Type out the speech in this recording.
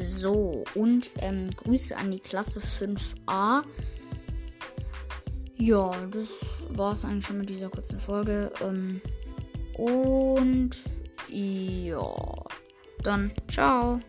So, und ähm, Grüße an die Klasse 5a. Ja, das war es eigentlich schon mit dieser kurzen Folge. Ähm, und ja, dann ciao.